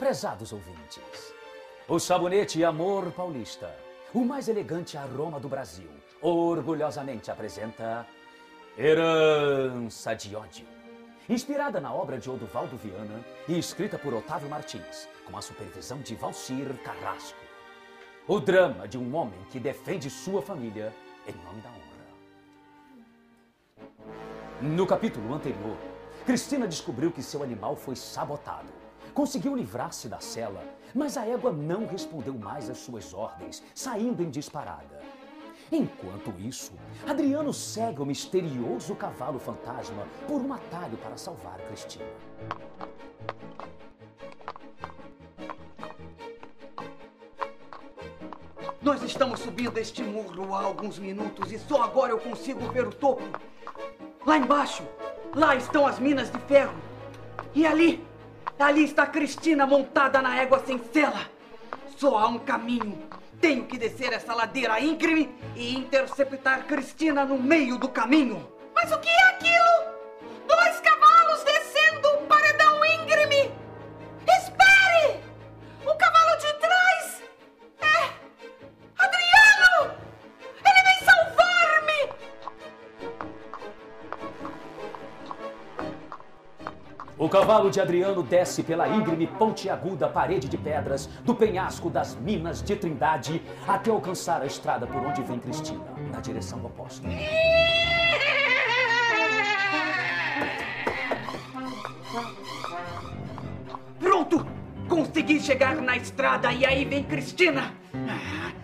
Prezados ouvintes, o sabonete Amor Paulista, o mais elegante aroma do Brasil, orgulhosamente apresenta Herança de Ódio. Inspirada na obra de Oduvaldo Viana e escrita por Otávio Martins, com a supervisão de Valcir Carrasco. O drama de um homem que defende sua família em nome da honra. No capítulo anterior, Cristina descobriu que seu animal foi sabotado Conseguiu livrar-se da cela, mas a égua não respondeu mais às suas ordens, saindo em disparada. Enquanto isso, Adriano segue o misterioso cavalo fantasma por um atalho para salvar Cristina. Nós estamos subindo este muro há alguns minutos e só agora eu consigo ver o topo. Lá embaixo, lá estão as minas de ferro. E ali, Ali está Cristina montada na égua sem sela. Só há um caminho. Tenho que descer essa ladeira íngreme e interceptar Cristina no meio do caminho. Mas o que é aquilo? Dois O cavalo de Adriano desce pela íngreme pontiaguda parede de pedras do penhasco das Minas de Trindade até alcançar a estrada por onde vem Cristina, na direção oposta. Pronto! Consegui chegar na estrada e aí vem Cristina!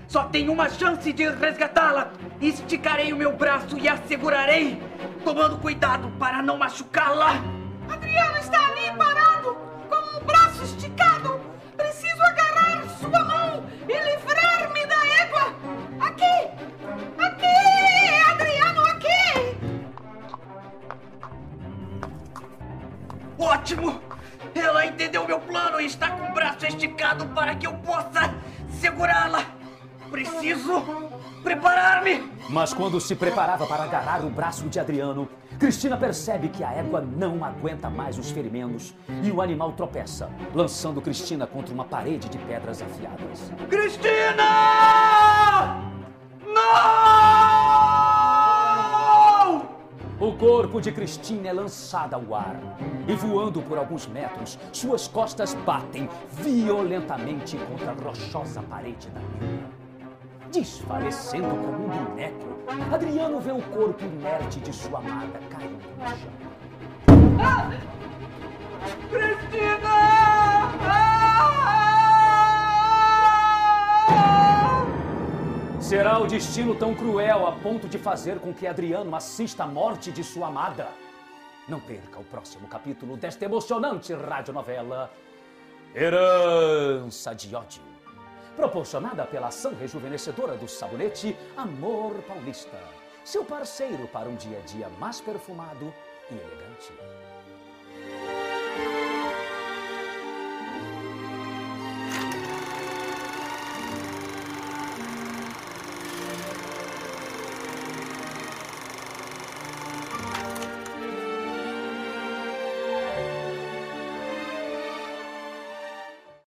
Só tenho uma chance de resgatá-la! Esticarei o meu braço e a segurarei, tomando cuidado para não machucá-la! Ótimo! Ela entendeu meu plano e está com o braço esticado para que eu possa segurá-la! Preciso preparar-me! Mas quando se preparava para agarrar o braço de Adriano, Cristina percebe que a égua não aguenta mais os ferimentos e o animal tropeça, lançando Cristina contra uma parede de pedras afiadas. Cristina! Corpo de Cristina é lançado ao ar e, voando por alguns metros, suas costas batem violentamente contra a rochosa parede da mina. Desfalecendo como um boneco, Adriano vê o corpo inerte de sua amada caindo no chão. Será o destino tão cruel a ponto de fazer com que Adriano assista à morte de sua amada? Não perca o próximo capítulo desta emocionante radionovela Herança de Ódio. Proporcionada pela ação rejuvenescedora do sabonete Amor Paulista. Seu parceiro para um dia a dia mais perfumado e elegante.